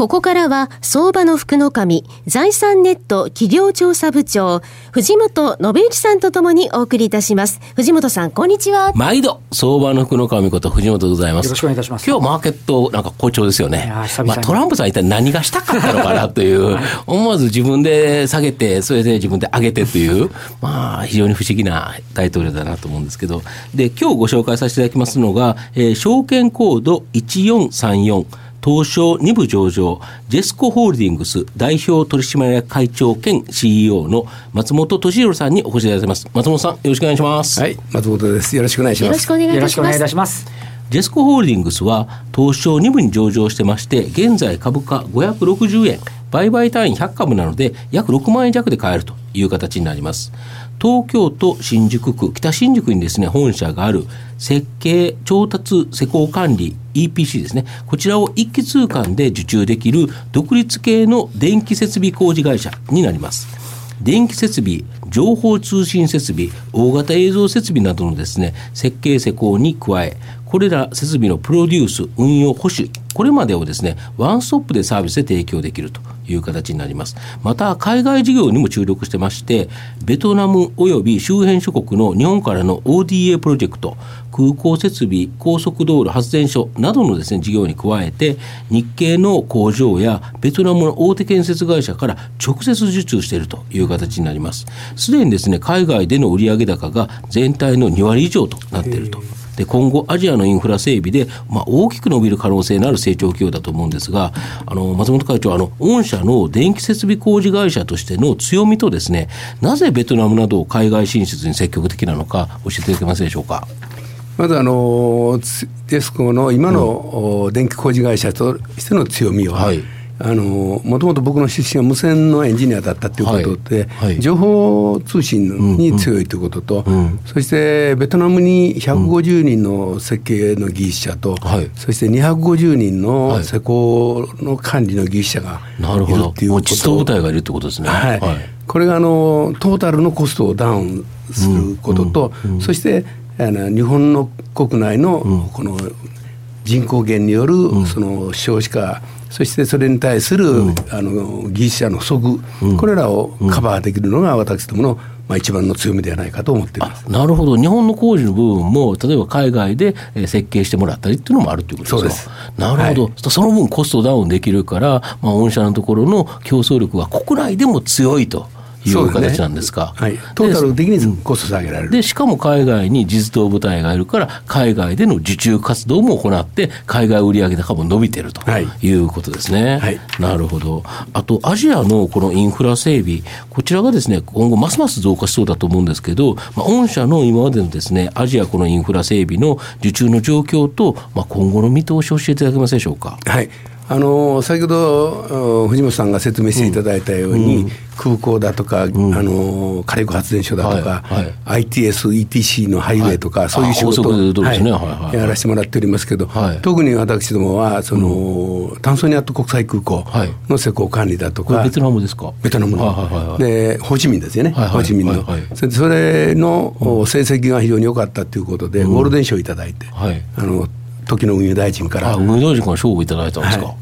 ここからは、相場の福の神、財産ネット企業調査部長、藤本信之さんとともにお送りいたします。藤本さん、こんにちは。毎度、相場の福の神こと藤本でございます。よろしくお願いいたします。今日マーケットなんか好調ですよね。まあ、トランプさん一体何がしたかったのかなという、思わず自分で下げて、それで自分で上げてという、まあ、非常に不思議な大統領だなと思うんですけど、で、今日ご紹介させていただきますのが、えー、証券コード1434、東証2部上場、ジェスコホールディングス代表取締役会長兼 CEO の松本敏弘さんにお越しいただきます。松本さん、よろしくお願いします。はい、松本です。よろしくお願いします。よろしくお願いいたします。ジェスコホールディングスは東証2部に上場してまして、現在株価560円、売買単位100株なので約6万円弱で買えるという形になります。東京都新宿区北新宿にですね本社がある設計調達施工管理 EPC ですねこちらを一気通貫で受注できる独立系の電気設備工事会社になります電気設備情報通信設備大型映像設備などのですね設計施工に加えこれら設備のプロデュース運用保守これまでをですねワンストップでサービスで提供できるという形になります。また、海外事業にも注力してまして、ベトナム及び周辺諸国の日本からの ODA プロジェクト、空港設備、高速道路発電所などのですね、事業に加えて、日系の工場やベトナムの大手建設会社から直接受注しているという形になります。すでにですね、海外での売上高が全体の2割以上となっていると。で今後、アジアのインフラ整備で、まあ、大きく伸びる可能性のある成長企業だと思うんですが、あの松本会長、あの御社の電気設備工事会社としての強みとですね、なぜベトナムなど海外進出に積極的なのか、教えていただけますでしょうか。まずあのデスコの今の電気工事会社としての強みは、はいあのもともと僕の出身は無線のエンジニアだったということで、はい。はい、情報通信に強いということと、うん。うん、そしてベトナムに150人の設計の技術者と、うんはい、そして250人の施工の管理の技術者がいるっていうこと、実装部隊がいるってことですね。はい、これがあのトータルのコストをダウンすることと、そしてあの日本の国内のこの人口減によるその少子化、そしてそれに対する、うん、あの技術者の不足、うん、これらをカバーできるのが私どもの、まあ、一番の強みではないかと思っています。なるほど、日本の工事の部分も、例えば海外で設計してもらったりっていうのもあるということですか？なるほど、はい、その分コストダウンできるから、まあ、御社のところの競争力が国内でも強いと。いう形なんですか。すね、はい、トータル的にコスト下げられる。でしかも海外に実動部隊がいるから海外での受注活動も行って海外売上高も伸びてるということですね、はい、なるほど。あとアジアのこのインフラ整備こちらがですね今後ますます増加しそうだと思うんですけど、まあ、御社の今までのですねアジアこのインフラ整備の受注の状況と、まあ、今後の見通しを教えていただけますでしょうか。はいあの先ほど藤本さんが説明していただいたように、うん、空港だとか、うん、あの火力発電所だとか、はいはい、ITS、ETC のハイウェイとか、はい、そういう仕事を、はい、やらせてもらっておりますけど、特に私どもはその、炭素ニアット国際空港の施工管理だとか、ベトナムですか？ベトナムの、でホーチミンですよね、ホーチミンの、それの成績が非常に良かったということで、ゴールデン賞をいただいて、あの時の運輸大臣から。運輸大臣から賞をいただいたんですか。はい。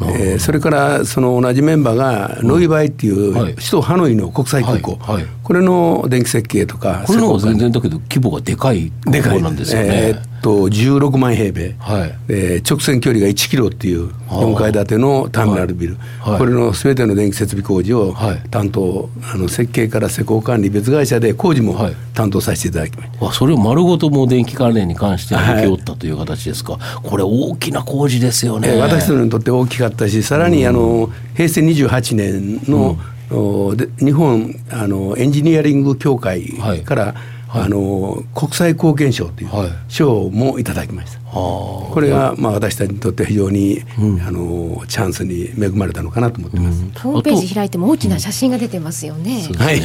えー、それからその同じメンバーがノイバイっていう首都ハノイの国際空港、はい。はい、これの電気設計とかこれの方が全然だけど規模がでかい空港なんですよね。えーと16万平米、はい。えー、直線距離が1キロっていう4階建てのターミナルビル、はい、これのすべての電気設備工事を担当、あの設計から施工管理別会社で工事も担当させていただきました、はい、それを丸ごとも電気関連に関して請け負ったという形ですか、これ大きな工事ですよね、えー、私どもにとって大きかったしさらにあの平成28年の、うん、で日本あのエンジニアリング協会から、はいあの国際貢献賞という賞もいただきました、はい、これが、まあ、私たちにとって非常に、うん、あのチャンスに恵まれたのかなと思ってます、うん、ホームページ開いても大きな写真が出てますよね、はい。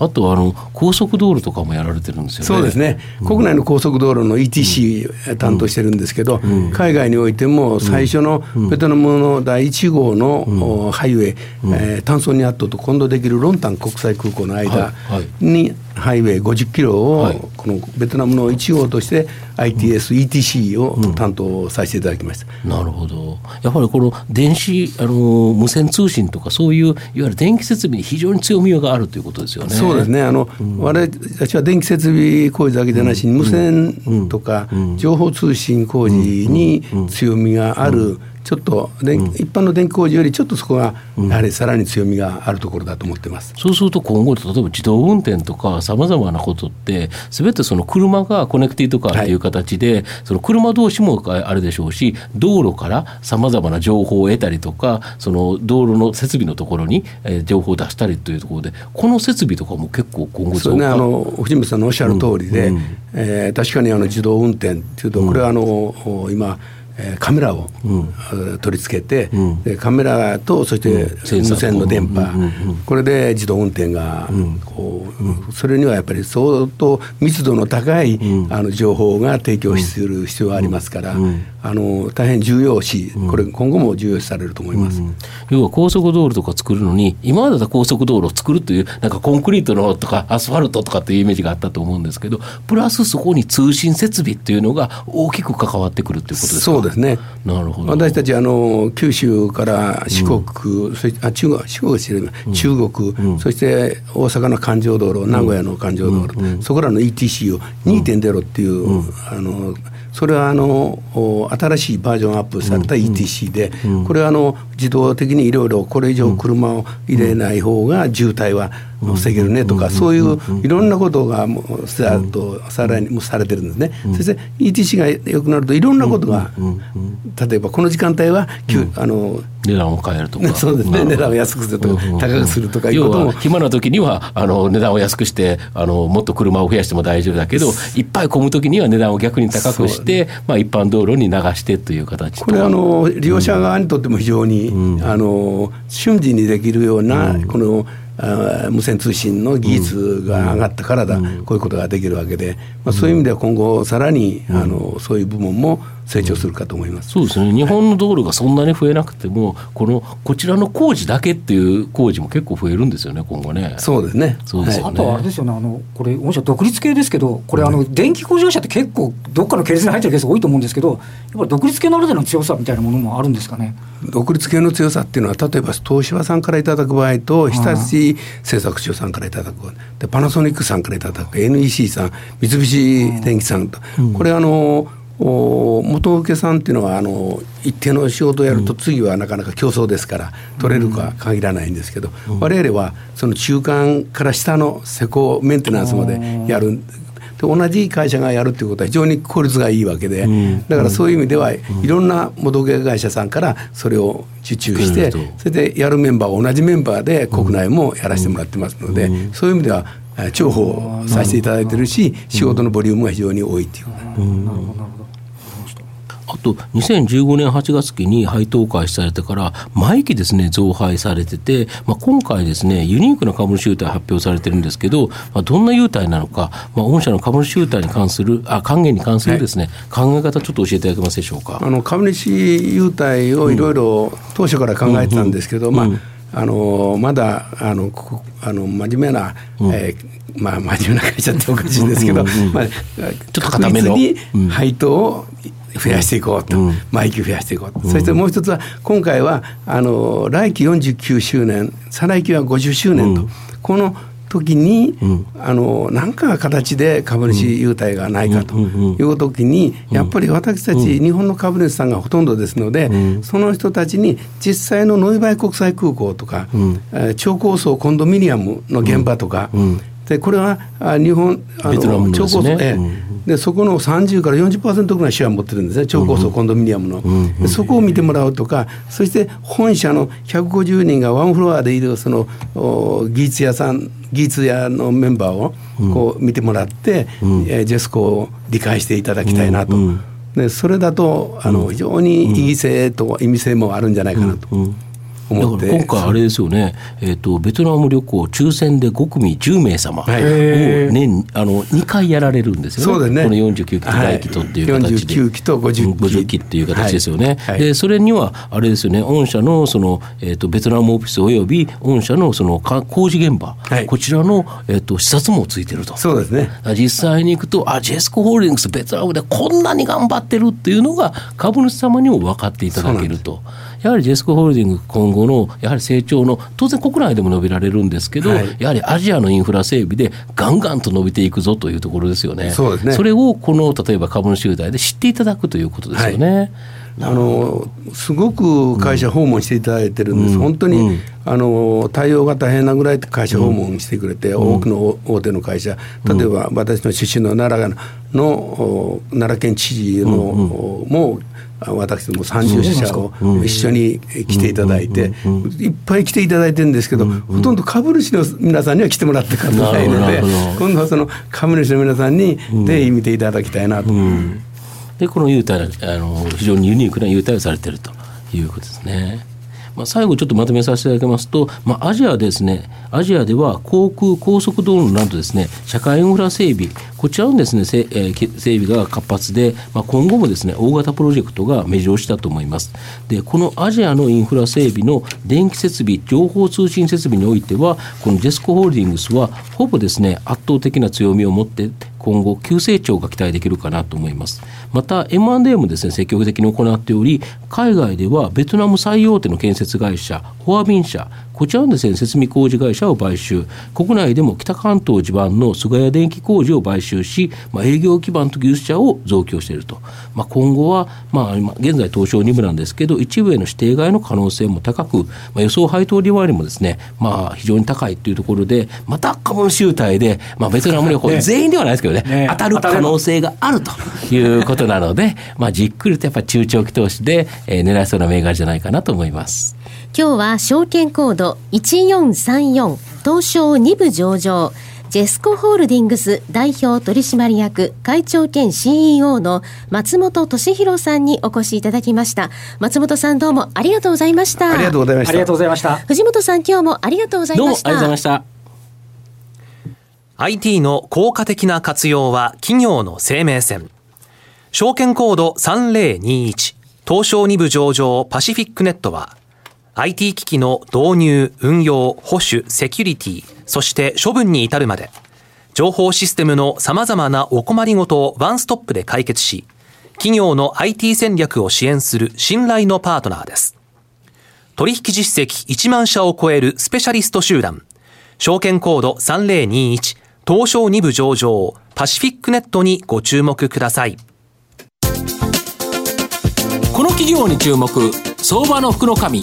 あとあの高速道路とかもやられてるんですよね。そうですね、うん、国内の高速道路の ETC 担当してるんですけど、うん、海外においても最初のベトナムの第1号のハイウェイ、えー、単層にあったと今度できるロンタン国際空港の間に、ハイウェイ50キロを、このベトナムの1号として ITS、ETC を担当させていただきました、なるほど。やはりこの電子あの無線通信とかそういういわゆる電気設備に非常に強みがあるということですよね。そうですね。あの、うん、我々たちは電気設備工事だけでなしに、無線とか情報通信工事に強みがある、ちょっと、うん、一般の電気工事よりちょっとそこがやはりさらに強みがあるところだと思ってます、うん、そうすると今後例えば自動運転とかさまざまなことってすべてその車がコネクティとかっていう形で、はい、その車同士もあるでしょうし道路からさまざまな情報を得たりとかその道路の設備のところに、えー、情報を出したりというところでこの設備とかも結構今後そうね。あの藤本さんのおっしゃる通りで、うん、えー、確かにあの自動運転っていうとこれはあの、今えカメラを、取り付けて、でカメラとそして無線の電波、これで自動運転がこう、それにはやっぱり相当密度の高い、あの情報が提供する必要がありますから、あの大変重要視、これ今後も重要視されると思います、要は高速道路とか作るのに今までだ高速道路を作るというなんかコンクリートのとかアスファルトとかっていうイメージがあったと思うんですけどプラスそこに通信設備っていうのが大きく関わってくるということですか？そうですね。なるほど。私たちあの九州から四国、うん、そしてあ中国四国してる、うん、中国、うん、そして大阪の環状道路名古屋の環状道路、そこらの ETC を2.0っていう、あのそれはあの新しいバージョンアップされた ETC で、これはあの自動的にいろいろこれ以上車を入れない方が渋滞は防げるねとか、そういういろんなことがもうさとさらにもされてるんですね、そして ETC が良くなるといろんなことが、例えばこの時間帯は、あの値段を変えるとか。そうですね。値段を安くするとか、高くするとかいうことも。暇な時にはあの値段を安くしてあのもっと車を増やしても大丈夫だけどいっぱい混む時には値段を逆に高くして、まあ、一般道路に流してという形これあの利用者側にとっても非常に、あの瞬時にできるような、この無線通信の技術が上がったからだ、こういうことができるわけで、まあ、そういう意味では今後さらに、あのそういう部門も成長するかと思います、そうですね。日本の道路がそんなに増えなくても、このこちらの工事だけっていう工事も結構増えるんですよね、今後ね。そうですね。そうです、ね、あとあれですよね、あのこれ、もし独立系ですけど、これ、あの電気工事会社って結構、どっかの系列に入ってるケース多いと思うんですけど、やっぱり独立系ならでの強さみたいなものもあるんですかね。独立系の強さっていうのは、例えば東芝さんからいただく場合と、日立製作所さんからいただく、でパナソニックさんからいただく、NEC さん、三菱電機さんと、これあの、元請けさんっていうのはあの一定の仕事をやると次はなかなか競争ですから取れるか限らないんですけど、うん、我々はその中間から下の施工メンテナンスまでやるで同じ会社がやるっていうことは非常に効率がいいわけで、だからそういう意味ではいろんな元請け会社さんからそれを受注して、それでやるメンバー同じメンバーで国内もやらせてもらってますので、そういう意味では重宝させていただいてるし仕事のボリュームが非常に多いっていう。あと2015年8月期に配当開始されてから毎期ですね増配されてて、まあ、今回ですねユニークな株主優待発表されてるんですけど、まあ、どんな優待なのか、まあ、御社の株主優待に関するあ還元に関するですね、はい、考え方ちょっと教えていただけますでしょうか。あの株主優待をいろいろ当初から考えてたんですけど、うん、まあ、あのまだあのこあの真面目な、うん、えーまあ、真面目な会社っておかしいんですけど、まあ、ちょっと固めの。配当を増やしていこうと、うん、毎期増やしていこうと、うん、そしてもう一つは今回はあの来期49周年再来期は50周年と、うん、この時に、うん、あの何か形で株主優待がないかという時に、やっぱり私たち日本の株主さんがほとんどですので、その人たちに実際のノイバイ国際空港とか、え超高層コンドミニアムの現場とか、でこれは日本あの超高層、えでそこの30から40%ぐらいシェアを持ってるんですね。超高層コンドミニアムの、うん、そこを見てもらうとかそして本社の150人がワンフロアでいるその技術屋さん技術屋のメンバーをこう見てもらって、うん、えジェスコを理解していただきたいなと。でそれだとあの非常に意義性と意味性もあるんじゃないかなと。思って。今回あれですよね、えーと、ベトナム旅行抽選で5組10名様。を年、あの2回やられるんですよね。ね。この49期と大期とっていう形で、はい、49期と50期 ,50 期っていう形ですよね、はい、でそれにはあれですよね。御社のその、えーと、ベトナムオフィスおよび御社のその工事現場、はい、こちらの、えーと、視察もついてると。そうですね。実際に行くとあジェスコホールディングスベトナムでこんなに頑張ってるっていうのが株主様にも分かっていただけると。やはりジェスコホールディング今後のやはり成長の当然国内でも伸びられるんですけど、はい、やはりアジアのインフラ整備でガンガンと伸びていくぞというところですよね。そうですね。それをこの例えば株主優待で知っていただくということですよね。はい。あのすごく会社訪問していただいてるんです、うん、本当に、うん、あの対応が大変なぐらい会社訪問してくれて、うん、多くの大手の会社、例えば私の出身の奈良の奈良県知事の、も私も30社を一緒に来ていただいて、いっぱい来ていただいてるんですけど、ほとんど株主の皆さんには来てもらってかないので、今度はその株主の皆さんにぜひ見ていただきたいなと。でこの優待あの非常にユニークな優待をされているということですね。まあ、最後ちょっとまとめさせていただきますと、まあ、アジアですね、アジアでは航空、高速道路などですね、社会インフラ整備、こちらのですね、整備が活発で、まあ、今後もですね、大型プロジェクトが目白押しだと思います。で、このアジアのインフラ整備の電気設備、情報通信設備においては、このジェスコホールディングスは、ほぼですね、圧倒的な強みを持って今後急成長が期待できるかなと思いますまた M&A もですね積極的に行っており海外ではベトナム最大手の建設会社フォアビン社こちらのですね、設備工事会社を買収、国内でも北関東地盤の菅谷電気工事を買収し、まあ、営業基盤と技術者を増強していると。まあ、今後は、まあ、今現在東証2部なんですけど、一部への指定外の可能性も高く、まあ、予想配当利回りもですね、まあ、非常に高いというところで、また株主優待で、まあ、ベトナム旅行、全員ではないですけどね、ね当たる可能性があるということなので、まあ、じっくりとやっぱり中長期投資で、えー、狙いそうな銘柄じゃないかなと思います。今日は証券コード1434東証2部上場ジェスコホールディングス代表取締役会長兼 CEO の松本俊弘さんにお越しいただきました松本さんどうもありがとうございましたありがとうございましたありがとうございました藤本さん今日もありがとうございましたどうもありがとうございました IT の効果的な活用は企業の生命線証券コード3021東証2部上場パシフィックネットは IT 機器の導入、運用、保守、セキュリティ、そして処分に至るまで、情報システムの様々なお困りごとをワンストップで解決し、企業の IT 戦略を支援する信頼のパートナーです。取引実績1万社を超えるスペシャリスト集団、証券コード3021東証2部上場パシフィックネットにご注目ください。この企業に注目、相場の福の神。